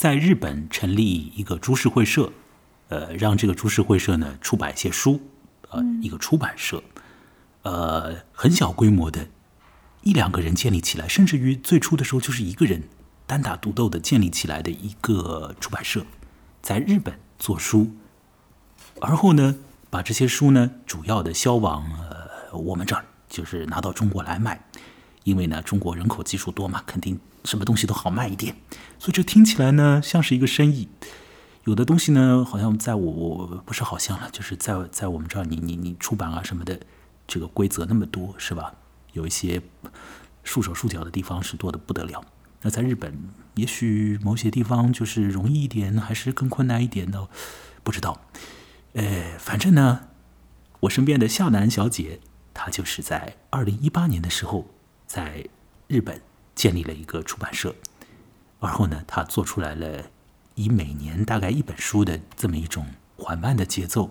在日本成立一个株式会社，呃，让这个株式会社呢出版一些书，呃，一个出版社，呃，很小规模的，一两个人建立起来，甚至于最初的时候就是一个人单打独斗的建立起来的一个出版社，在日本做书，而后呢，把这些书呢主要的销往呃我们这儿，就是拿到中国来卖。因为呢，中国人口基数多嘛，肯定什么东西都好卖一点，所以这听起来呢像是一个生意。有的东西呢，好像在我不是好像了，就是在在我们这儿，你你你出版啊什么的，这个规则那么多，是吧？有一些束手束脚的地方是多的不得了。那在日本，也许某些地方就是容易一点，还是更困难一点的，不知道。呃，反正呢，我身边的夏楠小姐，她就是在二零一八年的时候。在日本建立了一个出版社，而后呢，他做出来了以每年大概一本书的这么一种缓慢的节奏。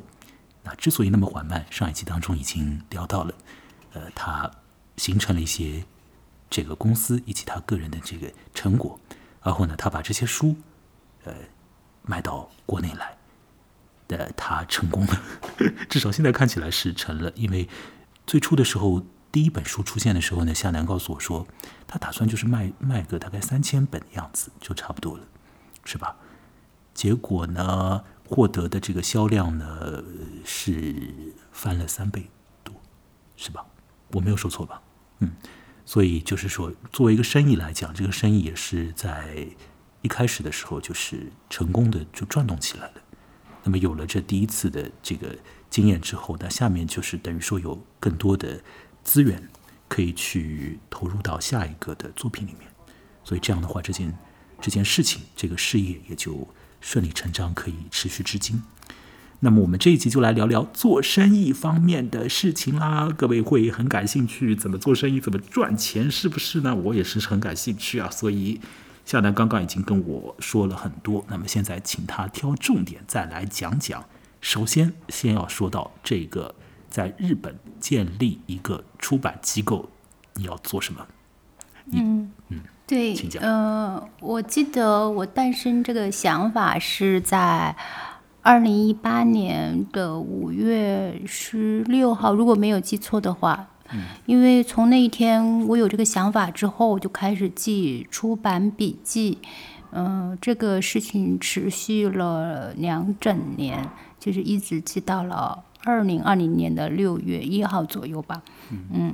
那之所以那么缓慢，上一集当中已经聊到了，呃，他形成了一些这个公司以及他个人的这个成果。然后呢，他把这些书呃卖到国内来，的他成功了，至少现在看起来是成了，因为最初的时候。第一本书出现的时候呢，夏楠告诉我说，他打算就是卖卖个大概三千本的样子，就差不多了，是吧？结果呢，获得的这个销量呢是翻了三倍多，是吧？我没有说错吧？嗯，所以就是说，作为一个生意来讲，这个生意也是在一开始的时候就是成功的就转动起来了。那么有了这第一次的这个经验之后，那下面就是等于说有更多的。资源可以去投入到下一个的作品里面，所以这样的话，这件这件事情，这个事业也就顺理成章可以持续至今。那么我们这一集就来聊聊做生意方面的事情啦。各位会很感兴趣，怎么做生意，怎么赚钱，是不是呢？我也是很感兴趣啊。所以夏楠刚刚已经跟我说了很多，那么现在请他挑重点再来讲讲。首先，先要说到这个。在日本建立一个出版机构，你要做什么？嗯嗯，对，请讲。呃，我记得我诞生这个想法是在二零一八年的五月十六号，如果没有记错的话。嗯。因为从那一天我有这个想法之后，我就开始记出版笔记。嗯，这个事情持续了两整年，就是一直记到了。二零二零年的六月一号左右吧，嗯，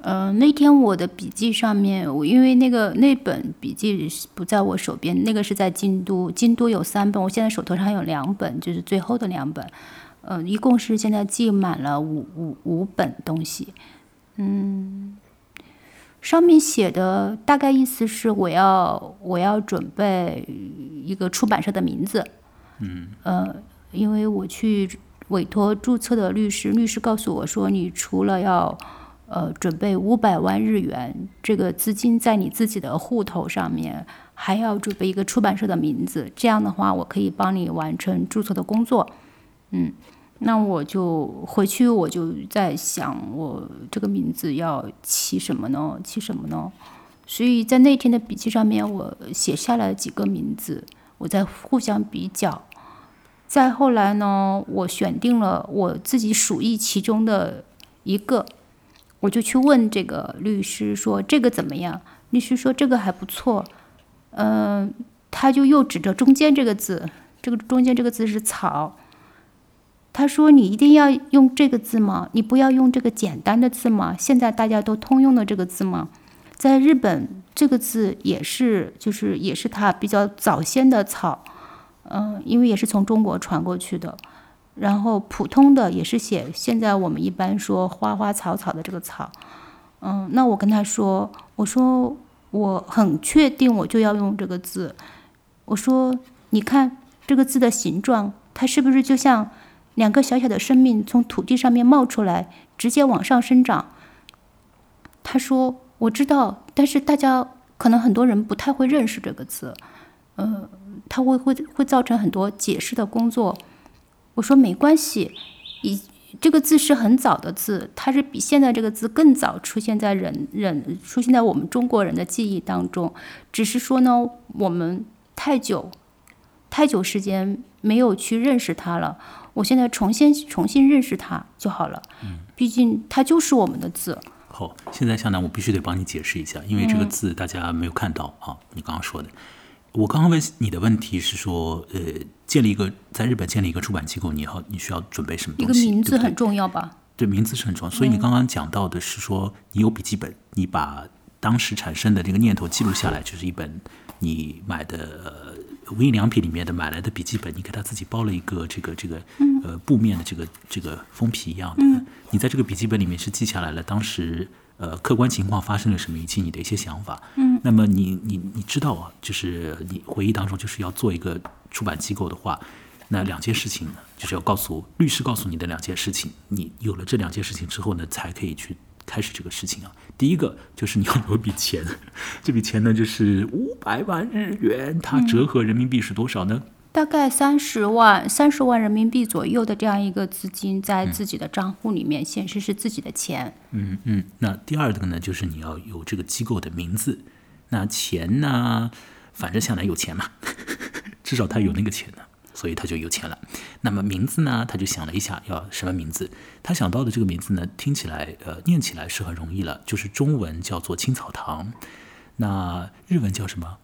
呃，那天我的笔记上面，我因为那个那本笔记不在我手边，那个是在京都，京都有三本，我现在手头上有两本，就是最后的两本，呃，一共是现在记满了五五五本东西，嗯，上面写的大概意思是我要我要准备一个出版社的名字，嗯，呃，因为我去。委托注册的律师，律师告诉我说，你除了要，呃，准备五百万日元这个资金在你自己的户头上面，还要准备一个出版社的名字。这样的话，我可以帮你完成注册的工作。嗯，那我就回去，我就在想，我这个名字要起什么呢？起什么呢？所以在那天的笔记上面，我写下了几个名字，我在互相比较。再后来呢，我选定了我自己属意其中的一个，我就去问这个律师说这个怎么样？律师说这个还不错，嗯，他就又指着中间这个字，这个中间这个字是草，他说你一定要用这个字吗？你不要用这个简单的字吗？现在大家都通用的这个字吗？在日本这个字也是，就是也是他比较早先的草。嗯，因为也是从中国传过去的，然后普通的也是写现在我们一般说花花草草的这个草，嗯，那我跟他说，我说我很确定我就要用这个字，我说你看这个字的形状，它是不是就像两个小小的生命从土地上面冒出来，直接往上生长？他说我知道，但是大家可能很多人不太会认识这个字，嗯。它会会会造成很多解释的工作。我说没关系，以这个字是很早的字，它是比现在这个字更早出现在人人出现在我们中国人的记忆当中。只是说呢，我们太久太久时间没有去认识它了，我现在重新重新认识它就好了。嗯，毕竟它就是我们的字。好，现在向南，我必须得帮你解释一下，因为这个字大家没有看到啊。你刚刚说的，我刚刚问你的问题是说，呃，建立一个在日本建立一个出版机构，你要你需要准备什么东西？一个名字很重要吧？对，名字是很重要。所以你刚刚讲到的是说，你有笔记本，你把当时产生的这个念头记录下来，就是一本你买的呃无印良品里面的买来的笔记本，你给它自己包了一个这个这个呃布面的这个这个封皮一样的。你在这个笔记本里面是记下来了当时呃客观情况发生了什么，以及你的一些想法。嗯，那么你你你知道啊，就是你回忆当中就是要做一个出版机构的话。那两件事情呢，就是要告诉律师告诉你的两件事情。你有了这两件事情之后呢，才可以去开始这个事情啊。第一个就是你要有笔钱，这笔钱呢就是五百万日元，它折合人民币是多少呢？大概三十万三十万人民币左右的这样一个资金，在自己的账户里面显示是自己的钱。嗯嗯。那第二个呢，就是你要有这个机构的名字。那钱呢，反正向来有钱嘛，至少他有那个钱呢。所以他就有钱了。那么名字呢？他就想了一下，要什么名字？他想到的这个名字呢，听起来呃，念起来是很容易了，就是中文叫做青草堂，那日文叫什么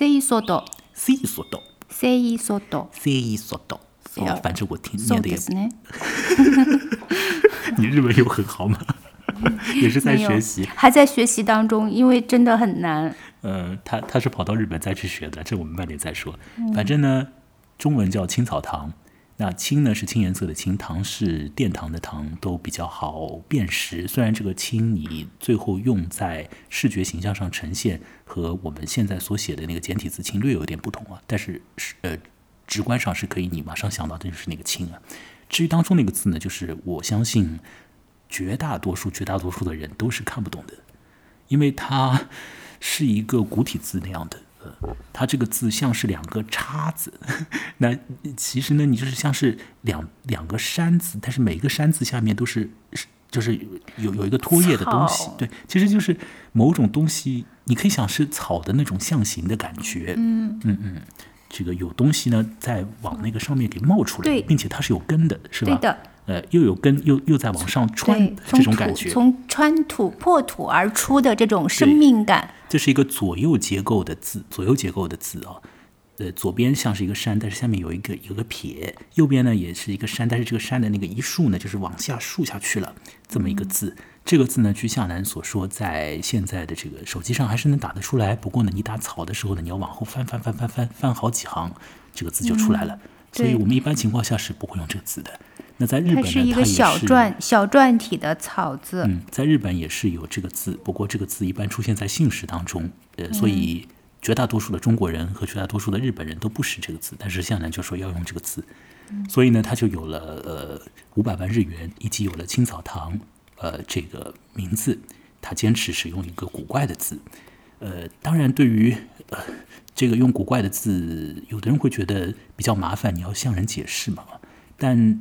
一索多？C 索斗，C 一索多， ，C 索斗。哎呀，反正我听そう念的也，ですね。你日文有很好吗？也是在没有学习。还在学习当中，因为真的很难。呃，他他是跑到日本再去学的，这我们慢点再说。反正呢，中文叫青草堂， 那青呢是青颜色的青，堂是殿堂的堂，都比较好辨识。虽然这个青你最后用在视觉形象上呈现和我们现在所写的那个简体字青略有点不同啊，但是是呃直观上是可以你马上想到的就是那个青啊。至于当中那个字呢，就是我相信绝大多数绝大多数的人都是看不懂的。因为它是一个古体字那样的，呃，它这个字像是两个叉子，那其实呢，你就是像是两两个山字，但是每个山字下面都是是就是有有一个拖叶的东西，对，其实就是某种东西，你可以想是草的那种象形的感觉，嗯。嗯嗯，这个有东西呢在往那个上面给冒出来，并且它是有根的，是吧？对的，呃，又有根，又又在往上穿对，这种感觉，从穿土破土而出的这种生命感。这是一个左右结构的字，左右结构的字啊。呃，左边像是一个山，但是下面有一个有个撇；右边呢也是一个山，但是这个山的那个一竖呢，就是往下竖下去了，这么一个字。这个字呢，据夏南所说，在现在的这个手机上还是能打得出来。不过呢，你打草的时候呢，你要往后翻翻翻翻翻翻好几行，这个字就出来了。所以我们一般情况下是不会用这个字的。那在日它本呢，是一个小篆小篆体的草字，嗯，在日本也是有这个字，不过这个字一般出现在姓氏当中，呃，所以绝大多数的中国人和绝大多数的日本人都不识这个字，但是向南就说要用这个字，所以呢，他就有了呃五百万日元，以及有了青草堂呃这个名字，他坚持使用一个古怪的字，呃，当然对于呃这个用古怪的字，有的人会觉得比较麻烦，你要向人解释嘛。但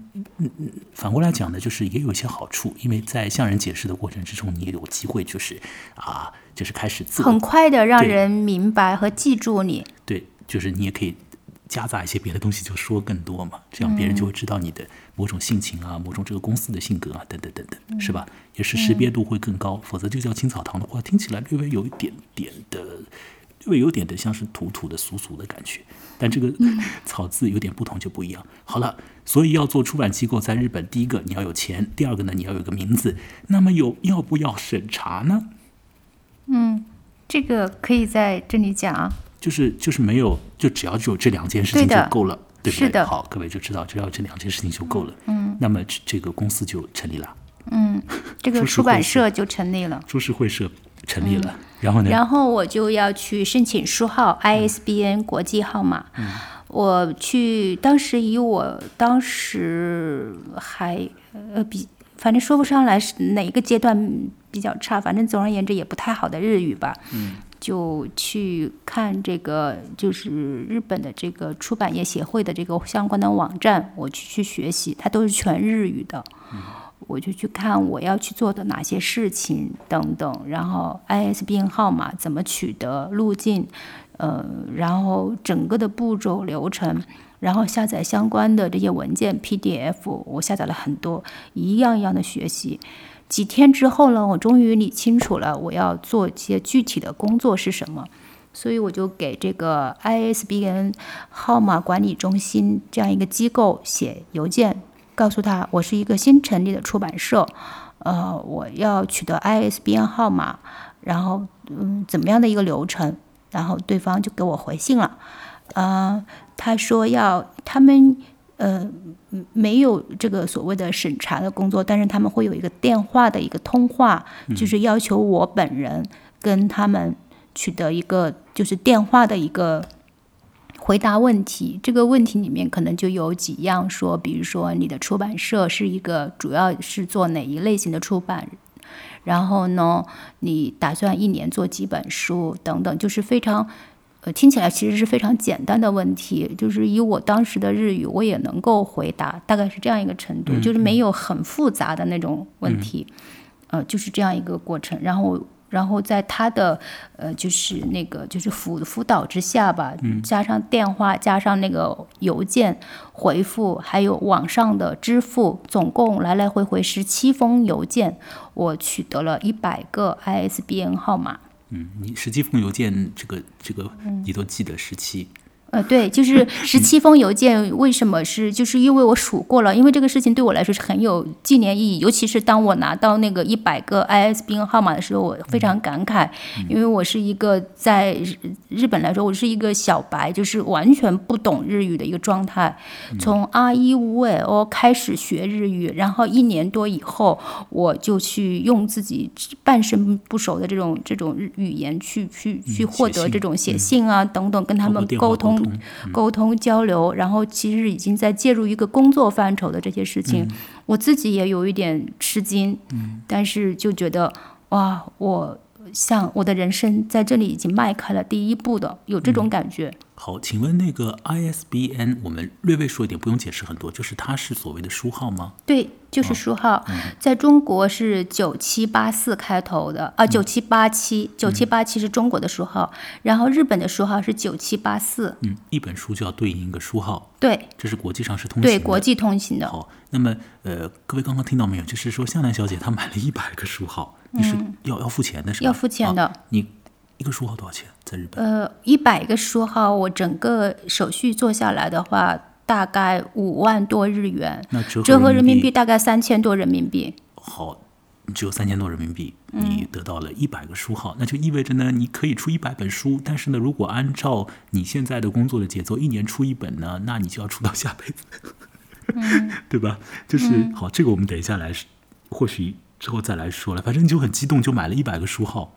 反过来讲呢，就是也有一些好处，因为在向人解释的过程之中，你也有机会就是啊，就是开始自我很快的让人明白和记住你。对，就是你也可以夹杂一些别的东西，就说更多嘛，这样别人就会知道你的某种性情啊，某种这个公司的性格啊，等等等等，是吧？也是识别度会更高。否则就叫青草堂的话，听起来略微有一点点的，略微有点的像是土土的、俗俗的感觉。但这个草字有点不同就不一样。好了，所以要做出版机构，在日本，第一个你要有钱，第二个呢你要有个名字。那么有要不要审查呢？嗯这个可以在这里讲。就是就是没有，就只要只有这两件事情就够了，对不对？是的好，各位就知道，只要这两件事情就够了。嗯，那么这这个公司就成立了，嗯这个出版社就成立了。株式会社成立了，然后呢？然后我就要去申请书号嗯 ISBN 国际号码。我去，当时以我当时还呃比，反正说不上来是哪个阶段比较差，反正总而言之也不太好的日语吧。就去看这个，就是日本的这个出版业协会的这个相关的网站，我去去学习，它都是全日语的。我就去看我要去做的哪些事情等等，然后 ISBN 号码怎么取得，路径，呃，然后整个的步骤流程，然后下载相关的这些文件 PDF，我下载了很多，一样一样的学习。几天之后呢，我终于理清楚了我要做一些具体的工作是什么，所以我就给这个 ISBN 号码管理中心这样一个机构写邮件，告诉他我是一个新成立的出版社，呃，我要取得 ISBN 号码，然后嗯，怎么样的一个流程，然后对方就给我回信了，呃，他说要他们。呃，没有这个所谓的审查的工作，但是他们会有一个电话的一个通话，就是要求我本人跟他们取得一个就是电话的一个回答问题。这个问题里面可能就有几样说，比如说你的出版社是一个主要是做哪一类型的出版，然后呢，你打算一年做几本书等等，就是非常。听起来其实是非常简单的问题，就是以我当时的日语，我也能够回答，大概是这样一个程度，就是没有很复杂的那种问题，呃，就是这样一个过程。然后，然后在他的呃，就是那个就是辅辅导之下吧，加上电话，加上那个邮件回复，还有网上的支付，总共来来回回十七封邮件，我取得了一百个 ISBN 号码。嗯，你十七封邮件，这个这个你都记得十七。呃，对，就是 十七封邮件，为什么是？就是因为我数过了，因为这个事情对我来说是很有纪念意义。尤其是当我拿到那个一百个 ISBN 号码的时候，我非常感慨，因为我是一个在日日本来说，我是一个小白，就是完全不懂日语的一个状态。从 R 一五 L 开始学日语，然后一年多以后，我就去用自己半生不熟的这种这种语言去去去获得这种写信啊等等，跟他们沟通。沟通交流，然后其实已经在介入一个工作范畴的这些事情，我自己也有一点吃惊，但是就觉得哇，我像我的人生在这里已经迈开了第一步的，有这种感觉。好，请问那个 ISBN，我们略微说一点，不用解释很多，就是它是所谓的书号吗？对，就是书号，在中国是九七八四开头的啊，九七八七，九七八七是中国的书号，然后日本的书号是九七八四。嗯，一本书就要对应一个书号。对，这是国际上是通行对国际通行的。好，那么呃，各位刚刚听到没有？就是说向南小姐她买了一百个书号，你是要要付钱的是吧？要付钱的。你。一个书号多少钱？在日本？呃，一百个书号，我整个手续做下来的话，大概五万多日元。那折折合人民币大概三千多人民币。好，只有三千多人民币，你得到了一百个书号，那就意味着呢，你可以出一百本书。但是呢，如果按照你现在的工作的节奏，一年出一本呢，那你就要出到下辈子，对吧？就是好，这个我们等一下来，或许之后再来说了。反正你就很激动，就买了一百个书号。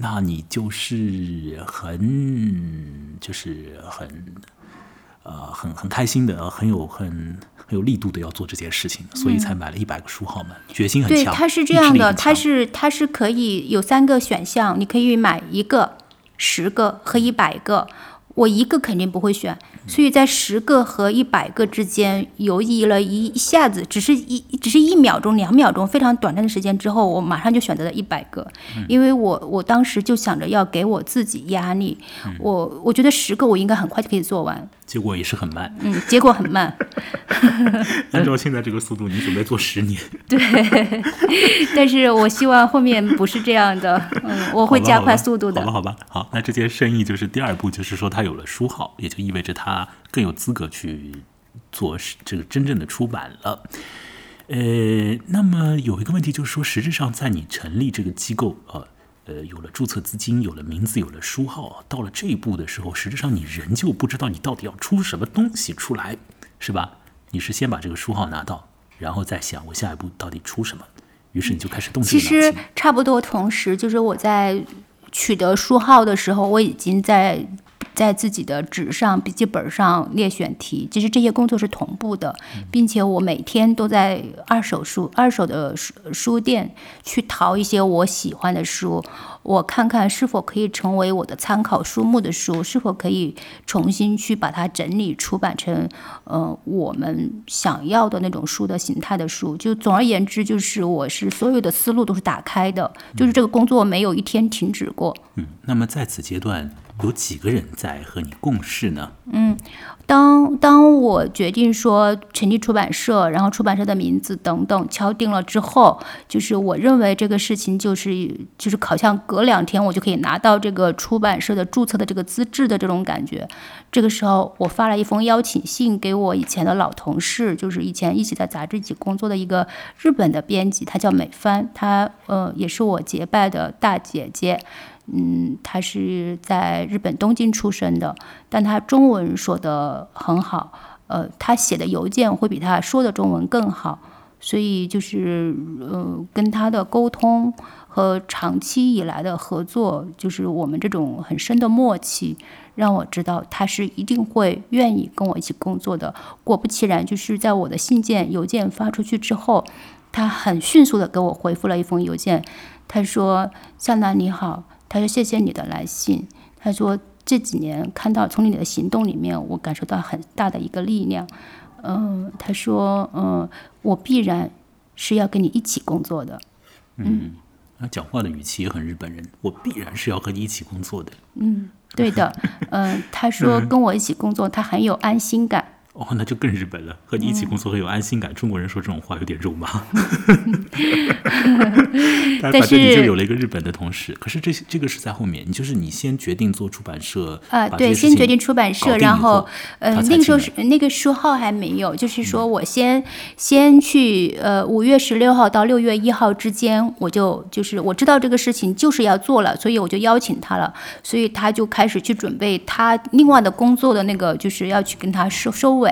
那你就是很，就是很，呃，很很开心的，很有很很有力度的要做这件事情，所以才买了一百个书号嘛，决心很强。对，它是这样的，它是它是可以有三个选项，你可以买一个、十个和一百个。我一个肯定不会选，所以在十个和一百个之间犹豫了一一下子，只是一只是一秒钟、两秒钟，非常短暂的时间之后，我马上就选择了一百个，因为我我当时就想着要给我自己压力，我我觉得十个我应该很快就可以做完。结果也是很慢，嗯，结果很慢。按照现在这个速度，你准备做十年？对，但是我希望后面不是这样的，嗯，我会加快速度的。好吧，好吧，好，那这件生意就是第二步，就是说他有了书号，也就意味着他更有资格去做这个真正的出版了。呃，那么有一个问题就是说，实质上在你成立这个机构啊。呃，有了注册资金，有了名字，有了书号，到了这一步的时候，实质上你仍旧不知道你到底要出什么东西出来，是吧？你是先把这个书号拿到，然后再想我下一步到底出什么，于是你就开始动其实差不多同时，就是我在取得书号的时候，我已经在。在自己的纸上、笔记本上列选题，其实这些工作是同步的，并且我每天都在二手书、二手的书书店去淘一些我喜欢的书，我看看是否可以成为我的参考书目的书，是否可以重新去把它整理出版成，呃，我们想要的那种书的形态的书。就总而言之，就是我是所有的思路都是打开的，就是这个工作没有一天停止过。嗯，那么在此阶段。有几个人在和你共事呢？嗯当当我决定说成立出版社，然后出版社的名字等等敲定了之后，就是我认为这个事情就是就是好像隔两天我就可以拿到这个出版社的注册的这个资质的这种感觉。这个时候，我发了一封邀请信给我以前的老同事，就是以前一起在杂志一起工作的一个日本的编辑，她叫美帆，她呃也是我结拜的大姐姐。嗯，他是在日本东京出生的，但他中文说的很好，呃，他写的邮件会比他说的中文更好，所以就是呃，跟他的沟通和长期以来的合作，就是我们这种很深的默契，让我知道他是一定会愿意跟我一起工作的。果不其然，就是在我的信件、邮件发出去之后，他很迅速的给我回复了一封邮件，他说：“向南你好。”他说：“谢谢你的来信。”他说：“这几年看到从你的行动里面，我感受到很大的一个力量。嗯，他说：嗯，我必然是要跟你一起工作的。嗯，他讲话的语气也很日本人，我必然是要和你一起工作的。嗯，对的。嗯，他说 跟我一起工作，他很有安心感。哦，那就更日本了。和你一起工作很有安心感。中国人说这种话有点肉麻。但反正你就有了一个日本的同事。可是这些这个是在后面，你就是你先决定做出版社啊，对，先决定出版社，然后呃，那个时候是那个书号还没有，就是说我先先去呃五月十六号到六月一号之间，我就就是我知道这个事情就是要做了，所以我就邀请他了，所以他就开始去准备他另外的工作的那个，就是要去跟他收收尾。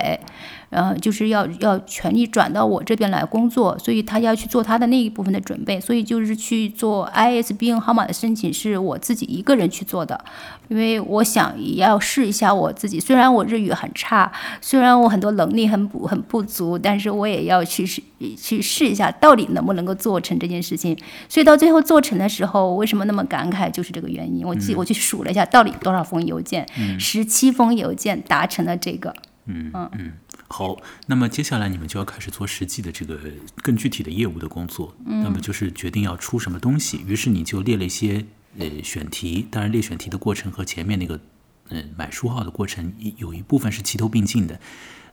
呃，就是要要全力转到我这边来工作，所以他要去做他的那一部分的准备，所以就是去做 ISBN 号码的申请是我自己一个人去做的，因为我想也要试一下我自己，虽然我日语很差，虽然我很多能力很不很不足，但是我也要去试去试一下到底能不能够做成这件事情。所以到最后做成的时候，为什么那么感慨，就是这个原因。我记我去数了一下，到底多少封邮件，十七封邮件达成了这个。嗯嗯。好，那么接下来你们就要开始做实际的这个更具体的业务的工作。嗯，那么就是决定要出什么东西。于是你就列了一些呃选题，当然列选题的过程和前面那个嗯买书号的过程有一部分是齐头并进的。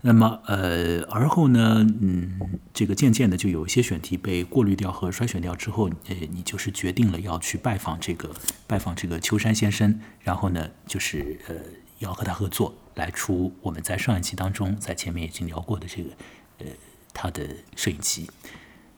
那么呃而后呢，嗯，这个渐渐的就有一些选题被过滤掉和筛选掉之后，呃，你就是决定了要去拜访这个拜访这个秋山先生，然后呢就是呃要和他合作。来出我们在上一期当中在前面已经聊过的这个呃他的摄影机，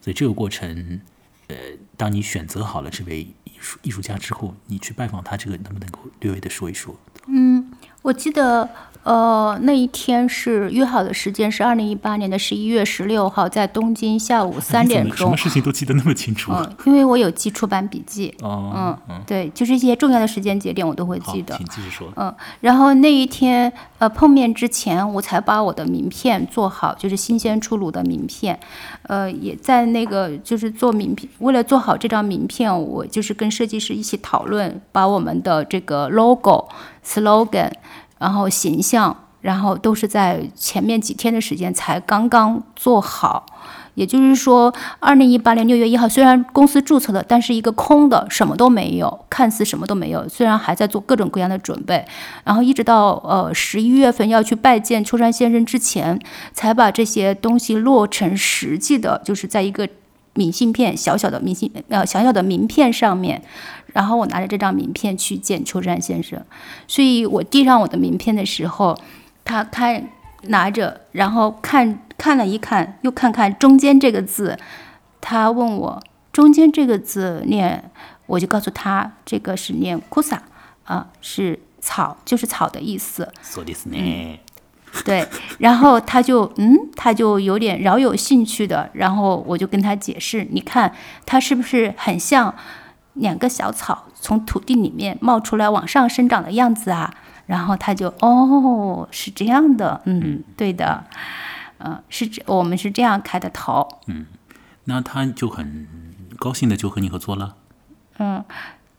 所以这个过程呃当你选择好了这位艺术艺术家之后，你去拜访他，这个能不能够略微的说一说？嗯，我记得。呃，那一天是约好的时间是二零一八年的十一月十六号，在东京下午三点钟。什么事情都记得那么清楚？嗯，因为我有记出版笔记。哦，嗯，对，就是一些重要的时间节点我都会记得。请继续说。嗯，然后那一天呃碰面之前，我才把我的名片做好，就是新鲜出炉的名片。呃，也在那个就是做名片，为了做好这张名片，我就是跟设计师一起讨论，把我们的这个 logo slogan。然后形象，然后都是在前面几天的时间才刚刚做好。也就是说，二零一八年六月一号，虽然公司注册了，但是一个空的，什么都没有，看似什么都没有。虽然还在做各种各样的准备，然后一直到呃十一月份要去拜见秋山先生之前，才把这些东西落成实际的，就是在一个明信片小小的明信呃小小的名片上面。然后我拿着这张名片去见秋山先生，所以我递上我的名片的时候，他看拿着，然后看看了一看，又看看中间这个字，他问我中间这个字念，我就告诉他这个是念 kusa 啊，是草，就是草的意思。说的是呢。对，然后他就嗯，他就有点饶有兴趣的，然后我就跟他解释，你看它是不是很像？两个小草从土地里面冒出来，往上生长的样子啊，然后他就哦，是这样的，嗯，对的，嗯，是这，我们是这样开的头，嗯，那他就很高兴的就和你合作了，嗯，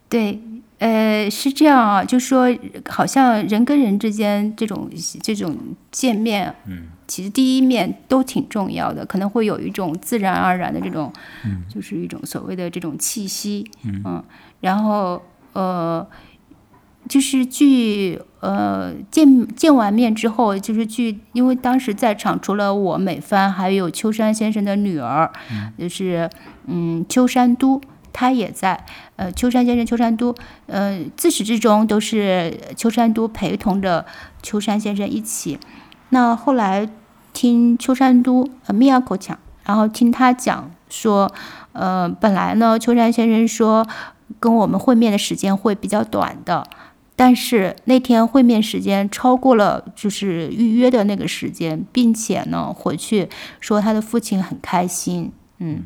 对。呃，是这样啊，就说好像人跟人之间这种这种见面，嗯，其实第一面都挺重要的，可能会有一种自然而然的这种，嗯，就是一种所谓的这种气息，嗯，然后呃，就是据呃见见完面之后，就是据因为当时在场除了我美帆，还有秋山先生的女儿，就是嗯秋山都，她也在。呃，秋山先生秋山都，呃自始至终都是秋山都陪同着秋山先生一起。那后来听秋山都呃密亚口讲，然后听他讲说，呃本来呢秋山先生说跟我们会面的时间会比较短的。但是那天会面时间超过了，就是预约的那个时间，并且呢，回去说他的父亲很开心，嗯，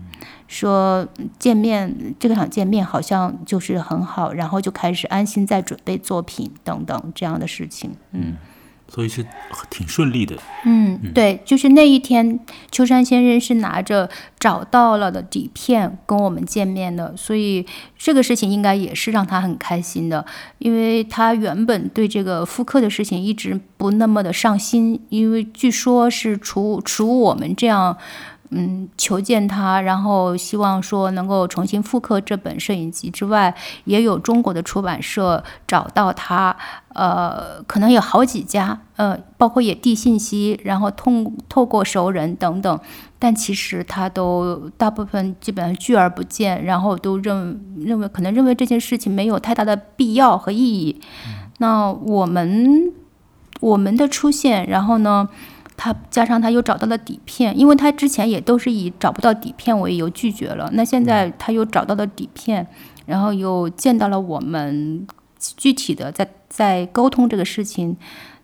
说见面这个场见面好像就是很好，然后就开始安心在准备作品等等这样的事情，嗯。所以是挺顺利的。嗯，对，就是那一天，秋山先生是拿着找到了的底片跟我们见面的，所以这个事情应该也是让他很开心的，因为他原本对这个复刻的事情一直不那么的上心，因为据说是除除我们这样。嗯，求见他，然后希望说能够重新复刻这本摄影集之外，也有中国的出版社找到他，呃，可能有好几家，呃，包括也递信息，然后通透过熟人等等，但其实他都大部分基本上拒而不见，然后都认认为可能认为这件事情没有太大的必要和意义。那我们我们的出现，然后呢？他加上他又找到了底片，因为他之前也都是以找不到底片为由拒绝了。那现在他又找到了底片，然后又见到了我们，具体的在在沟通这个事情，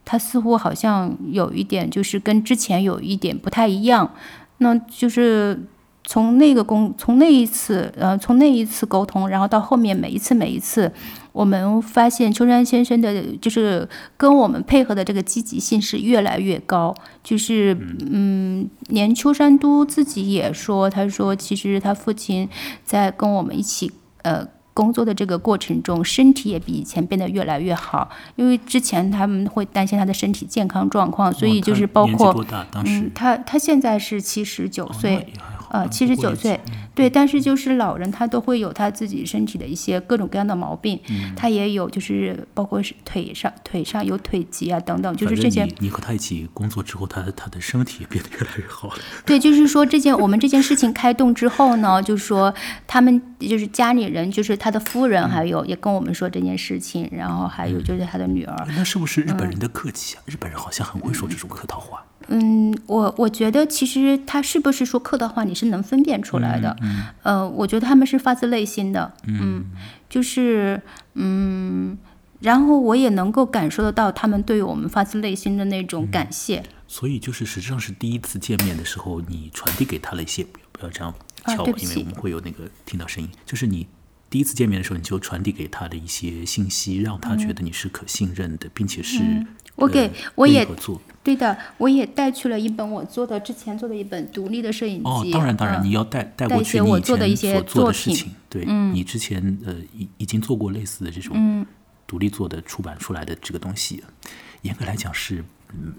他似乎好像有一点就是跟之前有一点不太一样，那就是。从那个工，从那一次，呃，从那一次沟通，然后到后面每一次每一次，我们发现秋山先生的，就是跟我们配合的这个积极性是越来越高。就是，嗯，连秋山都自己也说，他说其实他父亲在跟我们一起，呃，工作的这个过程中，身体也比以前变得越来越好。因为之前他们会担心他的身体健康状况，所以就是包括，嗯，他他现在是七十九岁。呃，七十九岁，对，但是就是老人，他都会有他自己身体的一些各种各样的毛病，他也有，就是包括是腿上腿上有腿疾啊等等，就是这些。你和他一起工作之后，他他的身体也变得越来越好了。对，就是说这件我们这件事情开动之后呢，就是说他们就是家里人，就是他的夫人，还有也跟我们说这件事情，然后还有就是他的女儿。那是不是日本人的客气啊？日本人好像很会说这种客套话。嗯，我我觉得其实他是不是说客套话，你是能分辨出来的。嗯，呃，我觉得他们是发自内心的。嗯，就是嗯，然后我也能够感受得到他们对我们发自内心的那种感谢。所以就是实际上是第一次见面的时候，你传递给他了一些，不要这样敲，因为我们会有那个听到声音。就是你第一次见面的时候，你就传递给他的一些信息，让他觉得你是可信任的，并且是我给我也对的，我也带去了一本我做的之前做的一本独立的摄影集。哦，当然当然，你要带带过去我做的一些作品。对，你之前呃已已经做过类似的这种独立做的出版出来的这个东西，严格来讲是嗯。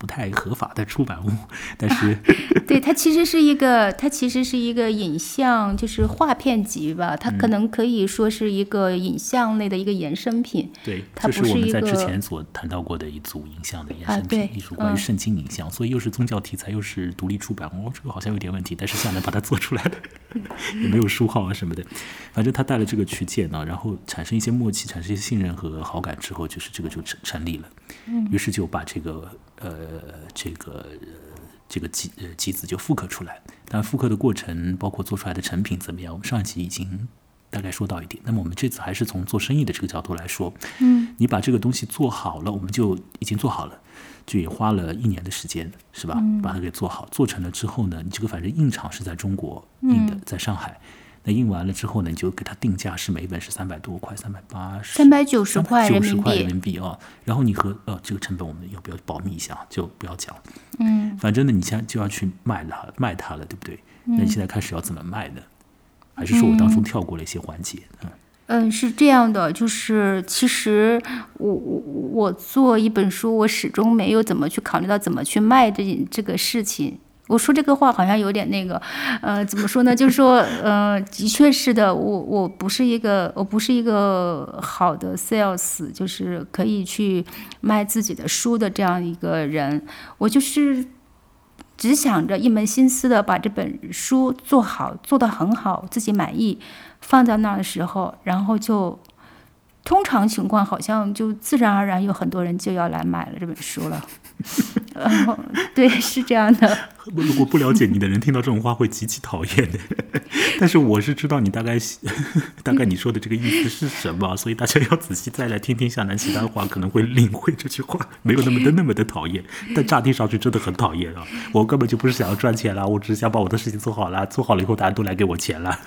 不太合法的出版物，但是，对它其实是一个，它其实是一个影像，就是画片集吧，它可能可以说是一个影像类的一个衍生品。对，它不是我们在之前所谈到过的一组影像的衍生品，一组关于圣经影像，所以又是宗教题材，又是独立出版，哦，这个好像有点问题，但是下来把它做出来了，也没有书号啊什么的，反正他带了这个去见呢，然后产生一些默契，产生一些信任和好感之后，就是这个就成成立了，嗯于是就把这个。呃，这个这个机呃机子就复刻出来，但复刻的过程包括做出来的成品怎么样？我们上一集已经大概说到一点。那么我们这次还是从做生意的这个角度来说，嗯，你把这个东西做好了，我们就已经做好了，就也花了一年的时间，是吧？把它给做好，做成了之后呢，你这个反正印厂是在中国印的，在上海。那印完了之后呢，你就给他定价是每本是三百多块，三百八十，三百九十块人民币，人民币啊。然后你和呃这个成本我们要不要保密一下？就不要讲。嗯，反正呢，你现在就要去卖它，卖它了，对不对？那你现在开始要怎么卖呢？还是说我当中跳过了一些环节？嗯嗯，是这样的，就是其实我我我做一本书，我始终没有怎么去考虑到怎么去卖这这个事情。我说这个话好像有点那个，呃，怎么说呢？就是说，呃，的确是的，我我不是一个，我不是一个好的 sales，就是可以去卖自己的书的这样一个人。我就是只想着一门心思的把这本书做好，做得很好，自己满意，放在那儿的时候，然后就。通常情况好像就自然而然有很多人就要来买了这本书了，呃，对，是这样的。如果不了解你的人听到这种话会极其讨厌的，但是我是知道你大概 大概你说的这个意思是什么，所以大家要仔细再来听听夏楠其他的话，可能会领会这句话没有那么的那么的讨厌，但乍听上去真的很讨厌啊！我根本就不是想要赚钱啦，我只是想把我的事情做好啦，做好了以后大家都来给我钱了。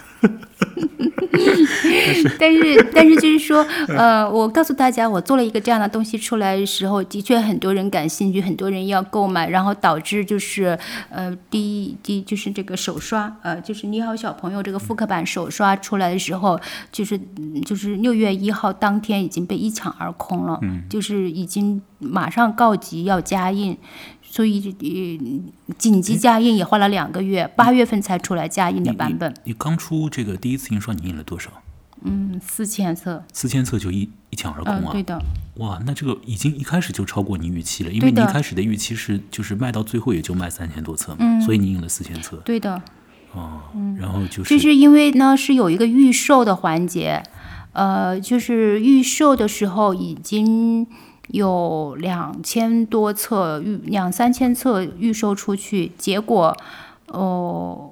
但是，但是 就是说，呃，我告诉大家，我做了一个这样的东西出来的时候，的确很多人感兴趣，很多人要购买，然后导致就是，呃，第一，第就是这个手刷，呃，就是你好小朋友这个复刻版手刷出来的时候，就是就是六月一号当天已经被一抢而空了，就是已经马上告急要加印。所以，紧急加印也花了两个月，八月份才出来加印的版本。你刚出这个第一次印刷，你印了多少？嗯，四千册。四千册就一一抢而空啊！对的。哇，那这个已经一开始就超过你预期了，因为你一开始的预期是就是卖到最后也就卖三千多册嘛，所以你印了四千册。对的。哦，然后就是。就是因为呢，是有一个预售的环节，呃，就是预售的时候已经。有两千多册预两三千册预售出去，结果，哦，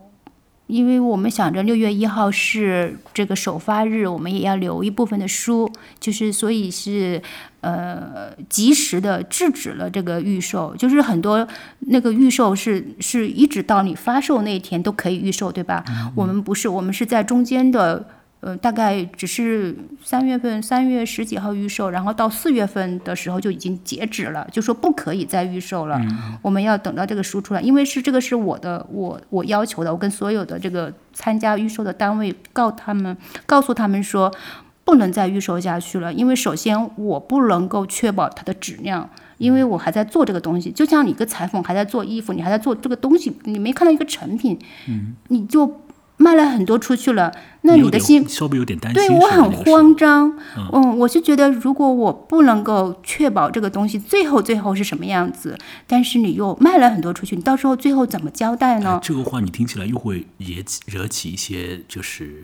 因为我们想着六月一号是这个首发日，我们也要留一部分的书，就是所以是呃及时的制止了这个预售，就是很多那个预售是是一直到你发售那天都可以预售，对吧？我们不是，我们是在中间的。呃，大概只是三月份，三月十几号预售，然后到四月份的时候就已经截止了，就说不可以再预售了。我们要等到这个书出来，因为是这个是我的，我我要求的，我跟所有的这个参加预售的单位告他们，告诉他们说不能再预售下去了，因为首先我不能够确保它的质量，因为我还在做这个东西，就像你一个裁缝还在做衣服，你还在做这个东西，你没看到一个成品，你就。卖了很多出去了，那你的心稍微有点担心，对我很慌张。嗯，我是觉得如果我不能够确保这个东西最后最后是什么样子，但是你又卖了很多出去，你到时候最后怎么交代呢？这个话你听起来又会也惹起一些就是。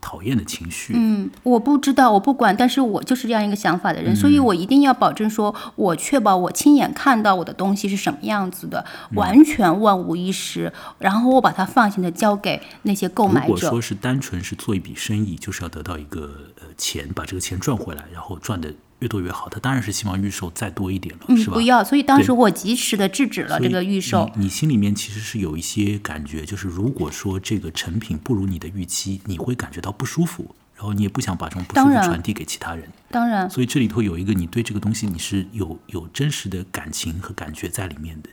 讨厌的情绪。嗯，我不知道，我不管，但是我就是这样一个想法的人，所以我一定要保证说，我确保我亲眼看到我的东西是什么样子的，完全万无一失，然后我把它放心的交给那些购买者。如果说是单纯是做一笔生意，就是要得到一个呃钱，把这个钱赚回来，然后赚的。越多越好，他当然是希望预售再多一点了，是吧？不要，所以当时我及时的制止了这个预售。你心里面其实是有一些感觉，就是如果说这个成品不如你的预期，你会感觉到不舒服，然后你也不想把这种不舒服传递给其他人。当然，所以这里头有一个你对这个东西你是有有真实的感情和感觉在里面的。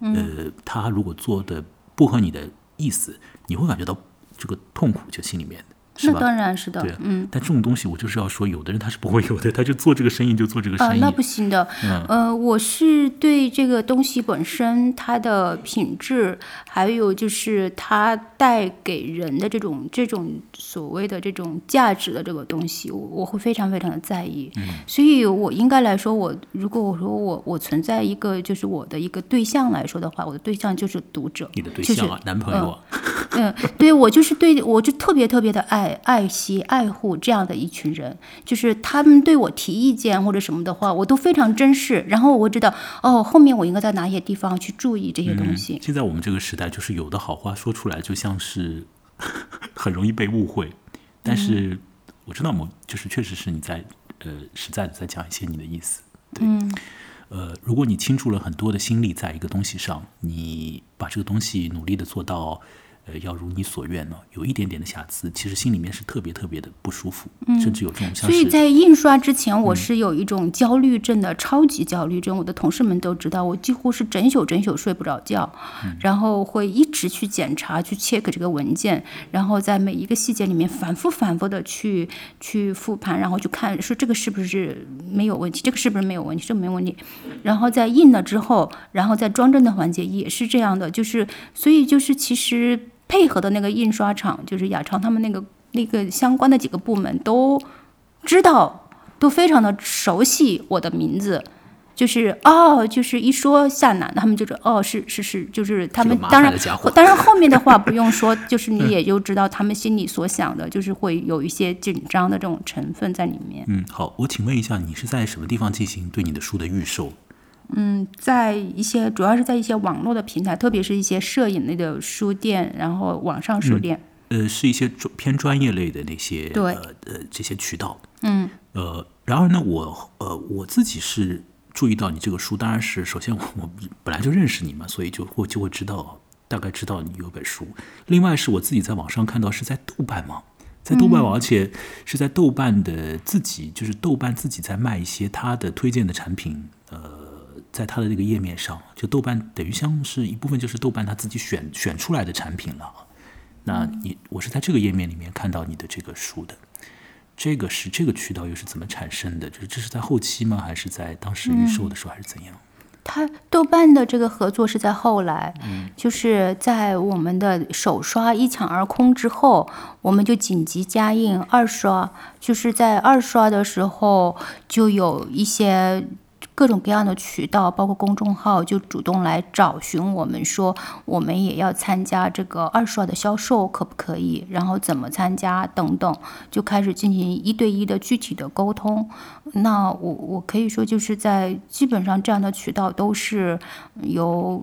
呃，他如果做的不合你的意思，你会感觉到这个痛苦，就心里面。那当然是的，对，嗯。但这种东西我就是要说，有的人他是不会有的，他就做这个生意就做这个生意。啊，那不行的。嗯。呃，我是对这个东西本身它的品质，还有就是它带给人的这种这种所谓的这种价值的这个东西，我我会非常非常的在意。嗯。所以我应该来说，我如果我说我我存在一个就是我的一个对象来说的话，我的对象就是读者。你的对象啊，男朋友啊。嗯，对我就是对我就特别特别的爱爱惜爱护这样的一群人，就是他们对我提意见或者什么的话，我都非常珍视。然后我知道哦，后面我应该在哪些地方去注意这些东西。现在我们这个时代，就是有的好话说出来，就像是 很容易被误会。但是我知道，我就是确实是你在呃实在的在讲一些你的意思。嗯，呃，如果你倾注了很多的心力在一个东西上，你把这个东西努力的做到。呃，要如你所愿呢，有一点点的瑕疵，其实心里面是特别特别的不舒服，甚至有这种所以在印刷之前，我是有一种焦虑症的，超级焦虑症。我的同事们都知道，我几乎是整宿整宿睡不着觉，然后会一直去检查、去 check 这个文件，然后在每一个细节里面反复、反复的去去复盘，然后去看说这个是不是没有问题，这个是不是没有问题，这个没问题。然后在印了之后，然后在装帧的环节也是这样的，就是所以就是其实配合的那个印刷厂，就是雅昌他们那个那个相关的几个部门都知道，都非常的熟悉我的名字。就是哦，就是一说夏楠，他们就说哦，是是是，就是他们当然当然后面的话不用说，就是你也就知道他们心里所想的，就是会有一些紧张的这种成分在里面。嗯，好，我请问一下，你是在什么地方进行对你的书的预售？在一些主要是在一些网络的平台，特别是一些摄影类的书店，然后网上书店，呃，是一些专偏专业类的那些对呃呃这些渠道。嗯，呃，然而呢，我呃我自己是注意到你这个书，当然是首先我我本来就认识你嘛，所以就会就会知道大概知道你有本书。另外是我自己在网上看到是在豆瓣嘛，在豆瓣网，而且是在豆瓣的自己就是豆瓣自己在卖一些他的推荐的产品，呃。在它的这个页面上，就豆瓣等于像是一部分就是豆瓣它自己选选出来的产品了。那你我是在这个页面里面看到你的这个书的，这个是这个渠道又是怎么产生的？就是这是在后期吗？还是在当时预售的时候，还是怎样？它豆瓣的这个合作是在后来，就是在我们的首刷一抢而空之后，我们就紧急加印二刷，就是在二刷的时候就有一些。各种各样的渠道，包括公众号，就主动来找寻我们，说我们也要参加这个二刷的销售，可不可以？然后怎么参加等等，就开始进行一对一的具体的沟通。那我我可以说，就是在基本上这样的渠道都是由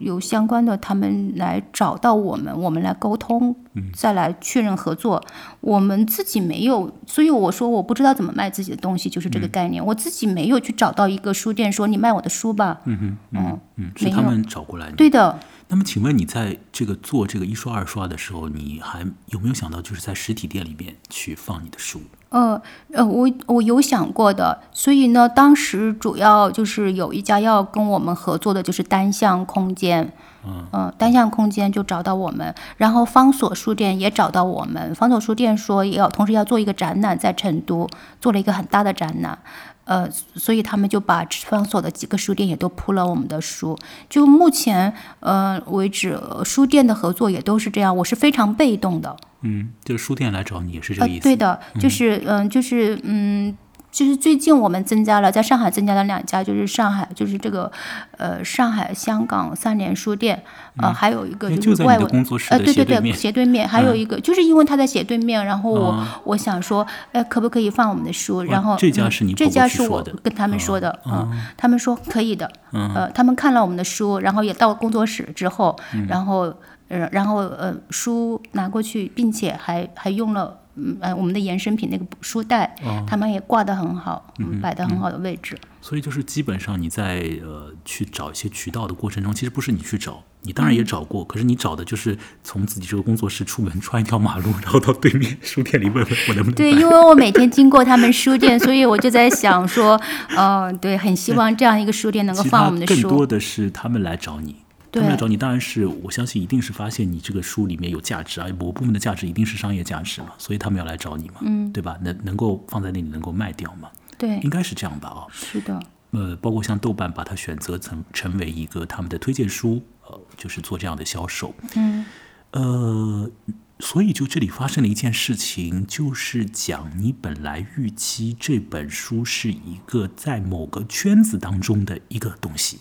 有相关的他们来找到我们，我们来沟通，再来确认合作。我们自己没有，所以我说我不知道怎么卖自己的东西，就是这个概念。我自己没有去找到一个书店说你卖我的书吧。嗯哼嗯嗯，是他们找过来的。对的，那么，请问你在这个做这个一刷二刷的时候，你还有没有想到就是在实体店里面去放你的书？呃呃，我我有想过的，所以呢，当时主要就是有一家要跟我们合作的，就是单向空间，嗯、单向空间就找到我们，然后方所书店也找到我们，方所书店说也要同时要做一个展览，在成都做了一个很大的展览。呃，所以他们就把方所的几个书店也都铺了我们的书。就目前呃为止，呃书店的合作也都是这样，我是非常被动的。嗯，就是书店来找你也是这个意思。呃、对的，就是嗯、就是嗯，就是最近我们增加了，在上海增加了两家，就是上海就是这个呃上海、香港三联书店，呃，还有一个哎就就是外文呃，工作室的对对对，斜对面还有一个、就是因为他在斜对面，然后我、哦我想说，哎，可不可以放我们的书？然后这家嗯是你跑过这家是我跟他们说的，哦嗯，他们说可以的，呃，他们看了我们的书，然后也到工作室之后，嗯然后呃，然后呃，书拿过去，并且还还用了。嗯呃，我们的衍生品那个书袋，哦他们也挂得很好，嗯摆得很好的位置。所以就是基本上你在呃去找一些渠道的过程中，其实不是你去找，你当然也找过，可是你找的就是从自己这个工作室出门穿一条马路，然后到对面书店里问问我能不能对，因为我每天经过他们书店，所以我就在想说，呃，对，很希望这样一个书店能够放我们的书更多。的是他们来找你。他们来找你，当然是我相信一定是发现你这个书里面有价值啊，某部分的价值一定是商业价值嘛，所以他们要来找你嘛，嗯，对吧？能能够放在那里能够卖掉嘛，对应，该是这样吧？啊、是的，呃，包括像豆瓣把它选择成成为一个他们的推荐书，呃，就是做这样的销售。嗯，呃，所以就这里发生了一件事情，就是讲你本来预期这本书是一个在某个圈子当中的一个东西，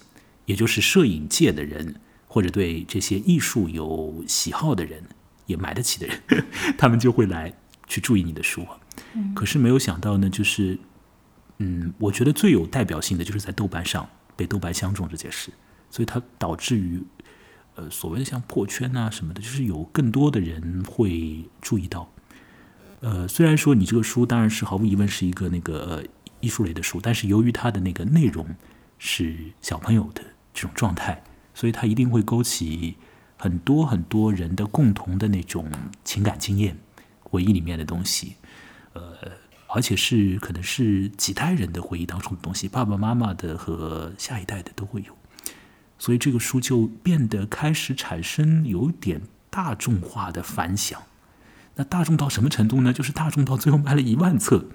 也就是摄影界的人或者对这些艺术有喜好的人，也买得起的人，他们就会来去注意你的书。可是没有想到呢，就是嗯，我觉得最有代表性的就是在豆瓣上被豆瓣相中这件事，所以它导致于呃所谓的像破圈啊什么的，就是有更多的人会注意到。呃，虽然说你这个书当然是毫无疑问是一个那个、呃、艺术类的书，但是由于它的那个内容是小朋友的这种状态，所以它一定会勾起很多很多人的共同的那种情感经验，回忆里面的东西，呃，而且是可能是几代人的回忆当中的东西，爸爸妈妈的和下一代的都会有，所以这个书就变得开始产生有点大众化的反响。那大众到什么程度呢？就是大众到最后卖了一万册，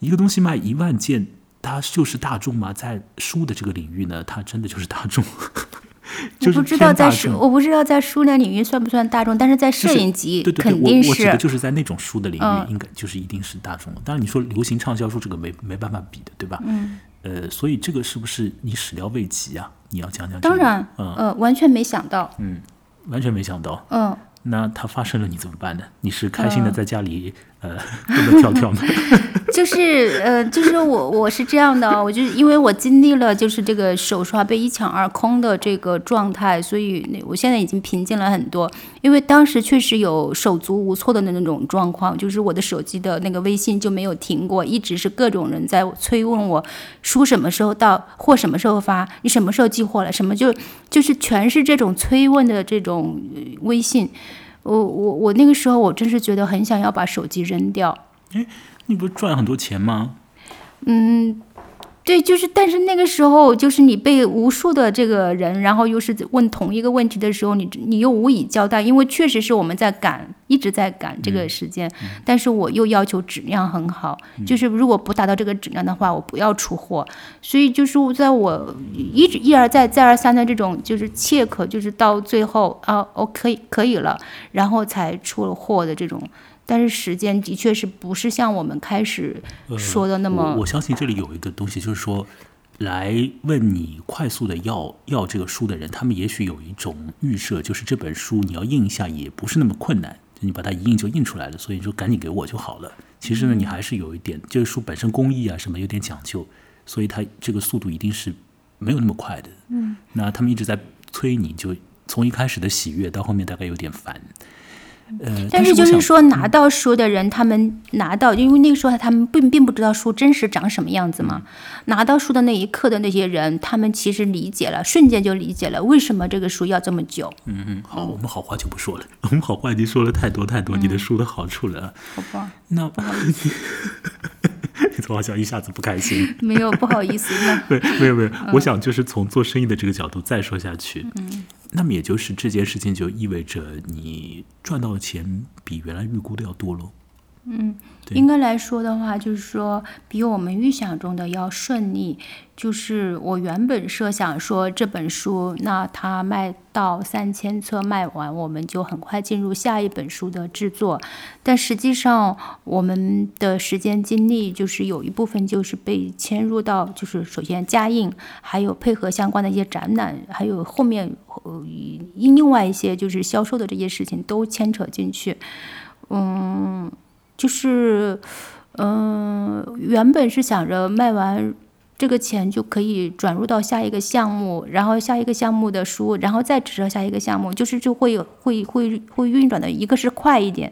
一个东西卖一万件，它就是大众吗？在书的这个领域呢，它真的就是大众。我不知道在书，我不知道在书的领域算不算大众，但是在摄影集肯定是。我指的就是在那种书的领域，应该就是一定是大众了。当然，你说流行畅销书这个没没办法比的，对吧？嗯。呃，所以这个是不是你始料未及啊？你要讲讲。当然，嗯，完全没想到。嗯，完全没想到。嗯。那它发生了，你怎么办呢？你是开心的在家里呃蹦蹦跳跳呢？就是呃，就是我我是这样的，我就是因为我经历了就是这个手刷被一抢而空的这个状态，所以那我现在已经平静了很多。因为当时确实有手足无措的那种状况，就是我的手机的那个微信就没有停过，一直是各种人在催问我书什么时候到，货什么时候发，你什么时候寄货了，什么就就是全是这种催问的这种微信。我我我那个时候我真是觉得很想要把手机扔掉。哎。你不是赚很多钱吗？嗯，对，就是，但是那个时候，就是你被无数的这个人，然后又是问同一个问题的时候，你你又无以交代，因为确实是我们在赶，一直在赶这个时间，但是我又要求质量很好，就是如果不达到这个质量的话，我不要出货，所以就是在我一直一而再再而三的这种就是切口，就是到最后啊，我可以可以了，然后才出了货的这种。但是时间的确是不是像我们开始说的那么？我相信这里有一个东西，就是说，来问你快速的要要这个书的人，他们也许有一种预设，就是这本书你要印一下也不是那么困难，你把它一印就印出来了，所以就赶紧给我就好了。其实呢，你还是有一点，这个书本身工艺啊什么有点讲究，所以它这个速度一定是没有那么快的。嗯，那他们一直在催你，就从一开始的喜悦到后面大概有点烦。呃，但是就是说，拿到书的人，他们拿到，因为那个时候他们并并不知道书真实长什么样子嘛。拿到书的那一刻的那些人，他们其实理解了，瞬间就理解了为什么这个书要这么久。嗯嗯，好，我们好话就不说了，我们好话已经说了太多太多你的书的好处了。好吧，那不好意思，你怎么好像一下子不开心？没有不好意思，对没有没有，我想就是从做生意的这个角度再说下去。嗯。那么也就是这件事情就意味着你赚到的钱比原来预估的要多喽。嗯，应该来说的话，就是说比我们预想中的要顺利。就是我原本设想说这本书，那它卖到三千册卖完，我们就很快进入下一本书的制作。但实际上，我们的时间精力就是有一部分就是被迁入到，就是首先加印，还有配合相关的一些展览，还有后面呃另外一些就是销售的这些事情都牵扯进去。嗯。就是，嗯，原本是想着卖完这个钱就可以转入到下一个项目，然后下一个项目的书，然后再指着下一个项目，就是就会有会会会运转的一个是快一点，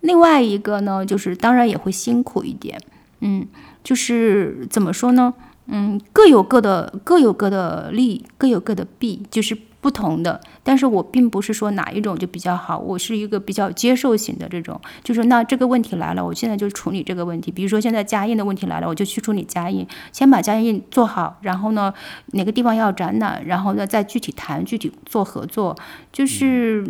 另外一个呢，就是当然也会辛苦一点，嗯，就是怎么说呢，嗯，各有各的各有各的利，各有各的弊，就是。不同的，但是我并不是说哪一种就比较好，我是一个比较接受型的这种，就是那这个问题来了，我现在就处理这个问题。比如说现在加印的问题来了，我就去处理加印，先把加印做好，然后呢哪个地方要展览，然后呢再具体谈，具体做合作，就是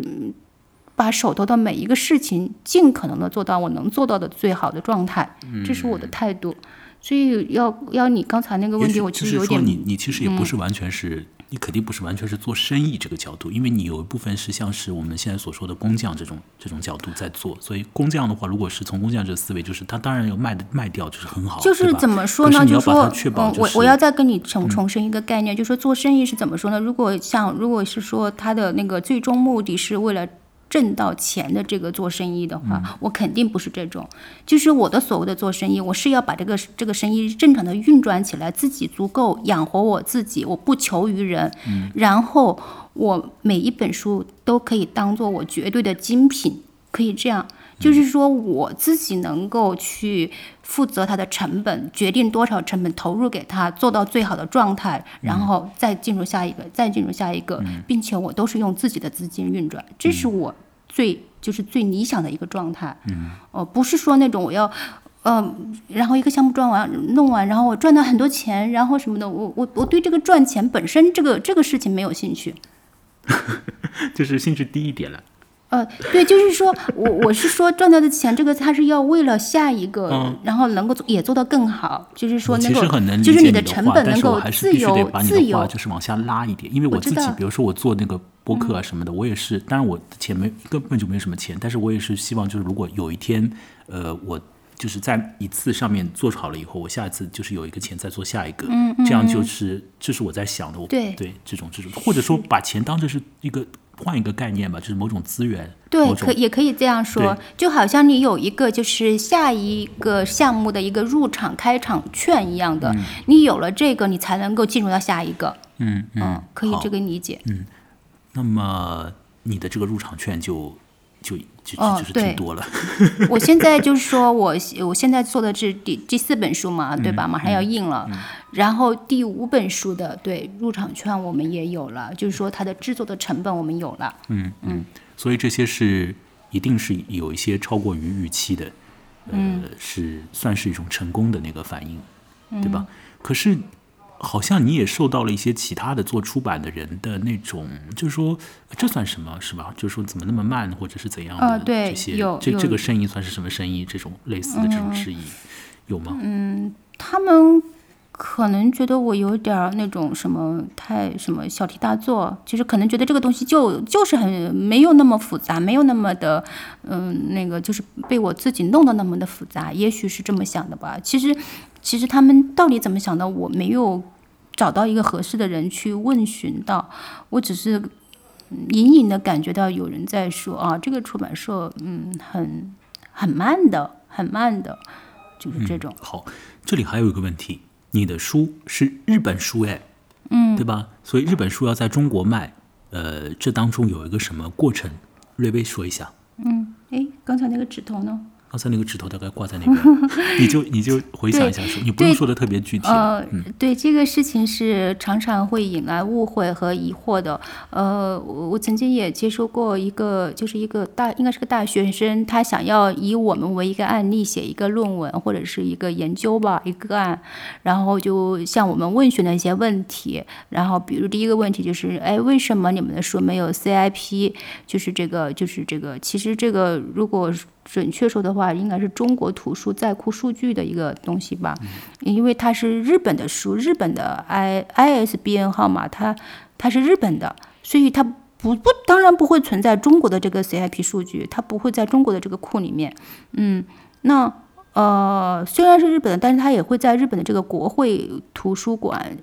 把手头的每一个事情尽可能的做到我能做到的最好的状态，这是我的态度。所以要要你刚才那个问题，我其实有点，你你其实也不是完全是。你肯定不是完全是做生意这个角度，因为你有一部分是像是我们现在所说的工匠这种这种角度在做，所以工匠的话，如果是从工匠这个思维，就是他当然要卖的卖掉就是很好，就是怎么说呢？就是说，嗯，我我要再跟你重重申一个概念，就是说做生意是怎么说呢？如果像如果是说他的那个最终目的是为了。挣到钱的这个做生意的话，我肯定不是这种。就是我的所谓的做生意，我是要把这个这个生意正常的运转起来，自己足够养活我自己，我不求于人。然后我每一本书都可以当做我绝对的精品，可以这样。就是说我自己能够去负责它的成本，决定多少成本投入给它，做到最好的状态，然后再进入下一个，再进入下一个，并且我都是用自己的资金运转，这是我最就是最理想的一个状态。嗯，哦，不是说那种我要。嗯，然后一个项目赚完弄完，然后我赚到很多钱，然后什么的，我我我对这个赚钱本身这个这个事情没有兴趣，就是兴趣低一点了。呃，对，就是说我我是说赚到的钱，这个他是要为了下一个，然后能够也做到更好，就是说能够，就是你的成本能够自由自由，就是往下拉一点。因为我自己，比如说我做那个播客啊什么的，我也是，当然我的钱没根本就没什么钱，但是我也是希望，就是如果有一天，呃，我。就是在一次上面做好了以后，我下一次就是有一个钱再做下一个，嗯这样就是这是我在想的，我对对这种这种，或者说把钱当成是一个换一个概念吧，就是某种资源，对，可也可以这样说，就好像你有一个就是下一个项目的一个入场开场券一样的，你有了这个，你才能够进入到下一个，嗯嗯，可以这个理解，嗯，那么你的这个入场券就。就就就是挺多了。我现在就是说，我我现在做的是第第四本书嘛，对吧？马上要印了。然后第五本书的对入场券我们也有了，就是说它的制作的成本我们有了。嗯嗯。所以这些是一定是有一些超过于预期的，呃，是算是一种成功的那个反应，对吧？可是。好像你也受到了一些其他的做出版的人的那种，就是说这算什么是吧？就是说怎么那么慢，或者是怎样的这些，这这个生意算是什么生意？这种类似的这种事宜有吗？嗯，他们可能觉得我有点那种什么太什么小题大做，其实可能觉得这个东西就就是很没有那么复杂，没有那么的嗯那个就是被我自己弄得那么的复杂，也许是这么想的吧。其实。其实他们到底怎么想的，我没有找到一个合适的人去问询到，我只是隐隐的感觉到有人在说啊，这个出版社嗯很很慢的，很慢的，就是这种。好，这里还有一个问题，你的书是日本书哎，嗯，对吧？所以日本书要在中国卖，呃，这当中有一个什么过程？略微说一下。嗯，哎，刚才那个指头呢？刚才那个指头大概挂在那边，你就你就回想一下说，你不用说的特别具体。呃，对这个事情是常常会引来误会和疑惑的。呃，我我曾经也接收过一个，就是一个大应该是个大学生，他想要以我们为一个案例写一个论文或者是一个研究吧，一个案，然后就向我们问询了一些问题。然后比如第一个问题就是，哎，为什么你们的书没有 CIP？就是这个，就是这个，其实这个如果。准确说的话，应该是中国图书在库数据的一个东西吧，因为它是日本的书，日本的 I ISBN 号码，它它是日本的，所以它不不当然不会存在中国的这个 CIP 数据，它不会在中国的这个库里面。嗯，那呃虽然是日本的，但是它也会在日本的这个国会图书馆。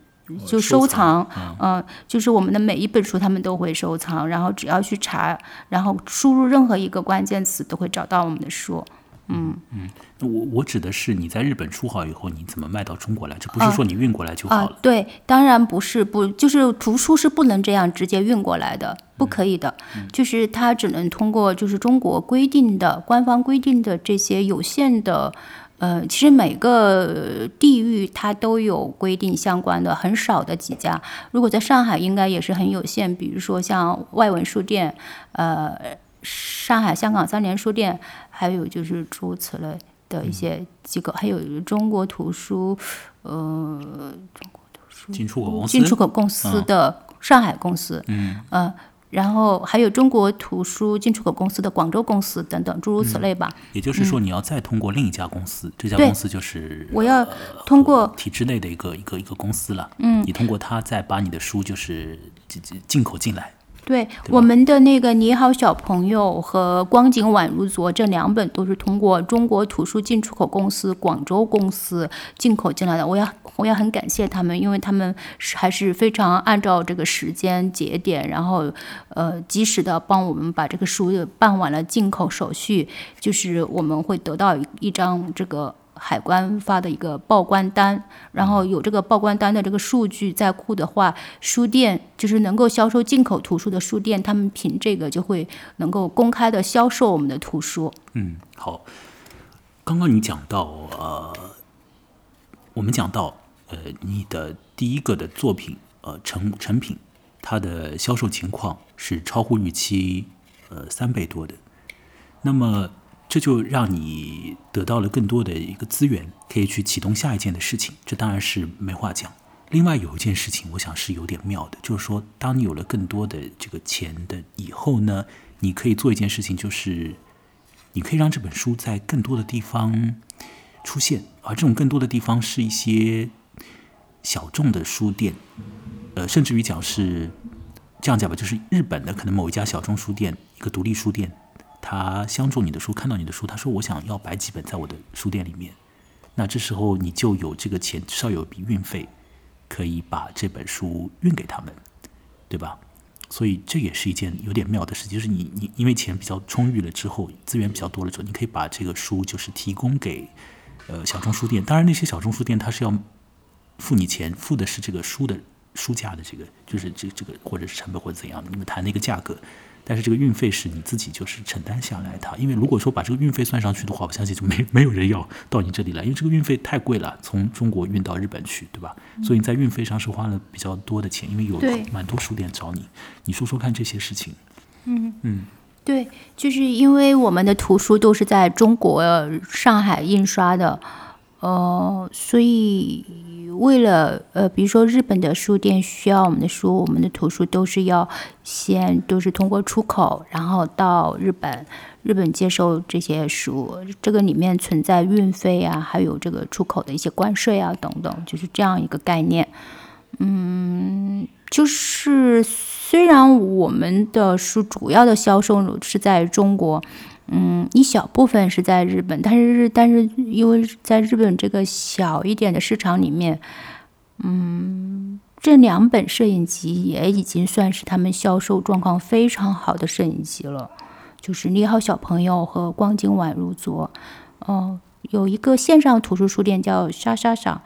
就收藏，嗯，就是我们的每一本书，他们都会收藏。然后只要去查，然后输入任何一个关键词，都会找到我们的书。嗯嗯，我我指的是你在日本出好以后，你怎么卖到中国来？这不是说你运过来就好了。对，当然不是，不就是图书是不能这样直接运过来的，不可以的。就是它只能通过就是中国规定的官方规定的这些有限的。呃，其实每个地域它都有规定相关的，很少的几家。如果在上海，应该也是很有限。比如说像外文书店，呃，上海、香港三联书店，还有就是诸如此类的一些机构，还有中国图书，呃，中国图书进出口公司，进出口公司的上海公司，嗯，呃。然后还有中国图书进出口公司的广州公司等等诸如此类吧。也就是说，你要再通过另一家公司，这家公司就是我要通过体制内的一个一个一个公司了。嗯，你通过它再把你的书就是进进口进来。对我们的那个《你好小朋友》和《光景宛如昨》这两本都是通过中国图书进出口公司广州公司进口进来的。我要我要很感谢他们，因为他们是还是非常按照这个时间节点，然后呃及时的帮我们把这个书办完了进口手续，就是我们会得到一张这个。海关发的一个报关单，然后有这个报关单的这个数据在库的话，书店就是能够销售进口图书的书店，他们凭这个就会能够公开的销售我们的图书。嗯，好。刚刚你讲到呃，我们讲到呃，你的第一个的作品呃成成品，它的销售情况是超乎预期呃三倍多的，那么。这就让你得到了更多的一个资源，可以去启动下一件的事情。这当然是没话讲。另外有一件事情，我想是有点妙的，就是说，当你有了更多的这个钱的以后呢，你可以做一件事情，就是你可以让这本书在更多的地方出现，而这种更多的地方是一些小众的书店，呃，甚至于讲是这样讲吧，就是日本的可能某一家小众书店，一个独立书店。他相中你的书，看到你的书，他说：“我想要摆几本在我的书店里面。”那这时候你就有这个钱，至少有一笔运费，可以把这本书运给他们，对吧？所以这也是一件有点妙的事，就是你你因为钱比较充裕了之后，资源比较多了之后，你可以把这个书就是提供给呃小众书店。当然，那些小众书店他是要付你钱，付的是这个书的书价的这个，就是这这个或者是成本或者怎样的，你们谈那个价格。但是这个运费是你自己就是承担下来的，因为如果说把这个运费算上去的话，我相信就没 没有人要到你这里来，因为这个运费太贵了，从中国运到日本去，对吧？所以你在运费上是花了比较多的钱，因为有蛮多书店找你。你说说看这些事情。嗯嗯，对，就是因为我们的图书都是在中国上海印刷的，呃，所以。为了呃，比如说日本的书店需要我们的书，我们的图书都是要先都是通过出口，然后到日本，日本接收这些书，这个里面存在运费啊，还有这个出口的一些关税啊等等，就是这样一个概念。嗯，就是虽然我们的书主要的销售是在中国。嗯，一小部分是在日本，但是日但是因为在日本这个小一点的市场里面，嗯，这两本摄影集也已经算是他们销售状况非常好的摄影集了，就是《你好，小朋友》和《光景宛如昨》。哦，有一个线上图书书店叫莎莎莎，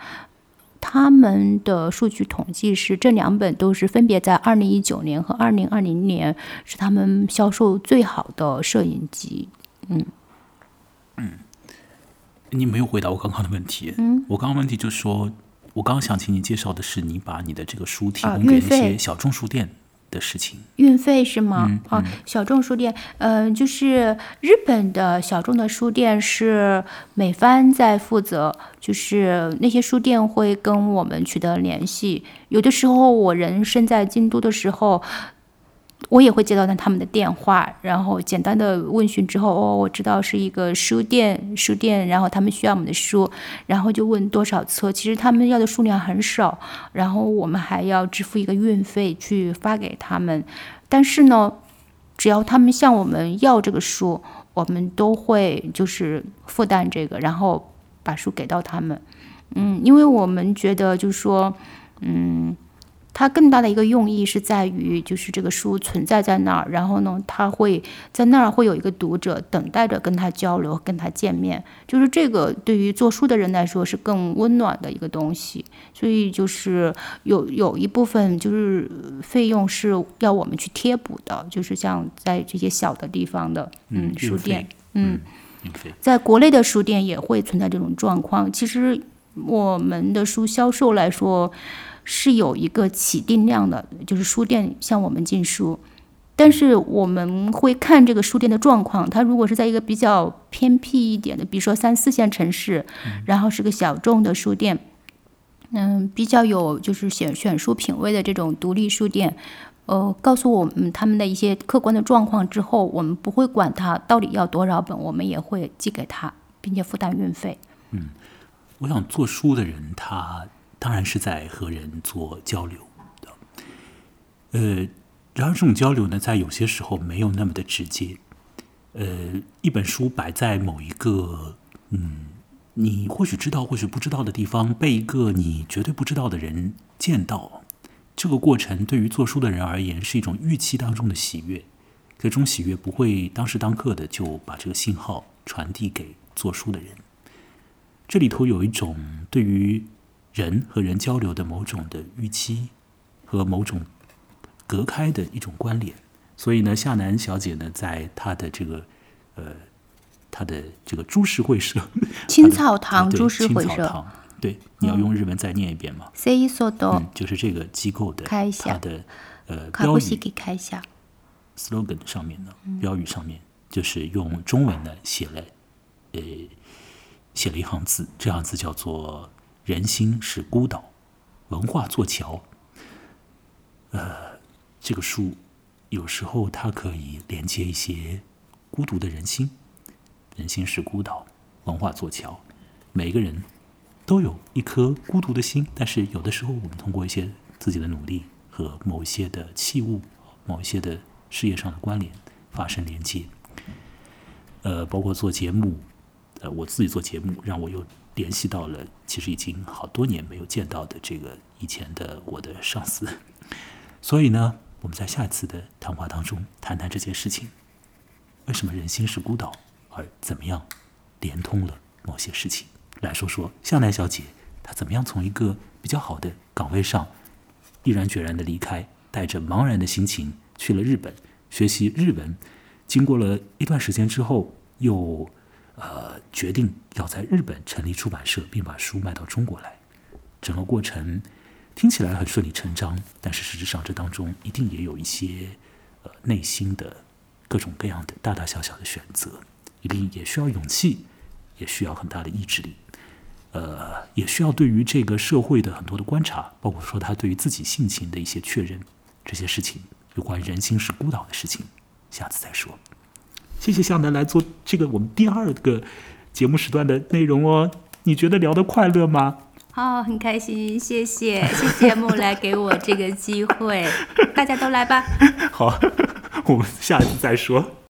他们的数据统计是这两本都是分别在二零一九年和二零二零年是他们销售最好的摄影集。嗯嗯，你没有回答我刚刚的问题。嗯，我刚刚问题就是说，我刚刚想请你介绍的是你把你的这个书提供给那些小众书店。的事情，运费是吗？啊，小众书店，嗯，就是日本的小众的书店是美帆在负责，就是那些书店会跟我们取得联系，有的时候我人身在京都的时候。我也会接到他们的电话，然后简单的问询之后，哦，我知道是一个书店，书店，然后他们需要我们的书，然后就问多少册，其实他们要的数量很少，然后我们还要支付一个运费去发给他们，但是呢，只要他们向我们要这个书，我们都会就是负担这个，然后把书给到他们，嗯，因为我们觉得就是说，嗯。它更大的一个用意是在于，就是这个书存在在那儿，然后呢，它会在那儿会有一个读者等待着跟他交流、跟他见面，就是这个对于做书的人来说是更温暖的一个东西。所以就是有有一部分就是费用是要我们去贴补的，就是像在这些小的地方的嗯书店，嗯，在国内的书店也会存在这种状况。其实我们的书销售来说。是有一个起定量的，就是书店向我们进书，但是我们会看这个书店的状况。它如果是在一个比较偏僻一点的，比如说三四线城市，然后是个小众的书店，嗯，比较有就是选选书品味的这种独立书店，呃，告诉我们他们的一些客观的状况之后，我们不会管他到底要多少本，我们也会寄给他，并且负担运费。嗯，我想做书的人他。当然是在和人做交流，呃，然而这种交流呢，在有些时候没有那么的直接。呃，一本书摆在某一个，嗯，你或许知道，或许不知道的地方，被一个你绝对不知道的人见到，这个过程对于做书的人而言是一种预期当中的喜悦。这种喜悦不会当时当刻的就把这个信号传递给做书的人。这里头有一种对于人和人交流的某种的预期和某种隔开的一种关联。所以呢，夏楠小姐呢，在她的这个呃，她的这个株式会社青草堂对株式会社，青草堂，对，你要用日文再念一遍吗？セイソド嗯，就是这个机构的开一下它的呃标语株式会社。 slogan 上面呢，标语上面就是用中文呢写了，呃，写了一行字，这行字叫做“ 人心是孤岛，文化做桥”。呃，这个书有时候它可以连接一些孤独的人心，人心是孤岛，文化做桥。每个人都有一颗孤独的心，但是有的时候我们通过一些自己的努力和某一些的器物、某一些的事业上的关联发生连接。呃，包括做节目，呃，我自己做节目，让我又联系到了其实已经好多年没有见到的这个以前的我的上司。所以呢，我们在下一次的谈话当中谈谈这件事情：为什么人心是孤岛，而怎么样连通了某些事情？来说说向南小姐她怎么样从一个比较好的岗位上毅然决然的离开，带着茫然的心情去了日本学习日文。经过了一段时间之后，又呃决定要在日本成立出版社，并把书卖到中国来。整个过程听起来很顺理成章，但是实质上这当中一定也有一些呃内心的各种各样的大大小小的选择，一定也需要勇气，也需要很大的意志力。呃，也需要对于这个社会的很多的观察，包括说他对于自己性情的一些确认，这些事情有关人心是孤岛的事情，下次再说。谢谢向南来做这个我们第二个节目时段的内容哦，你觉得聊得快乐吗？好，很开心，谢谢，谢谢木来给我这个机会，大家都来吧。好，我们下次再说。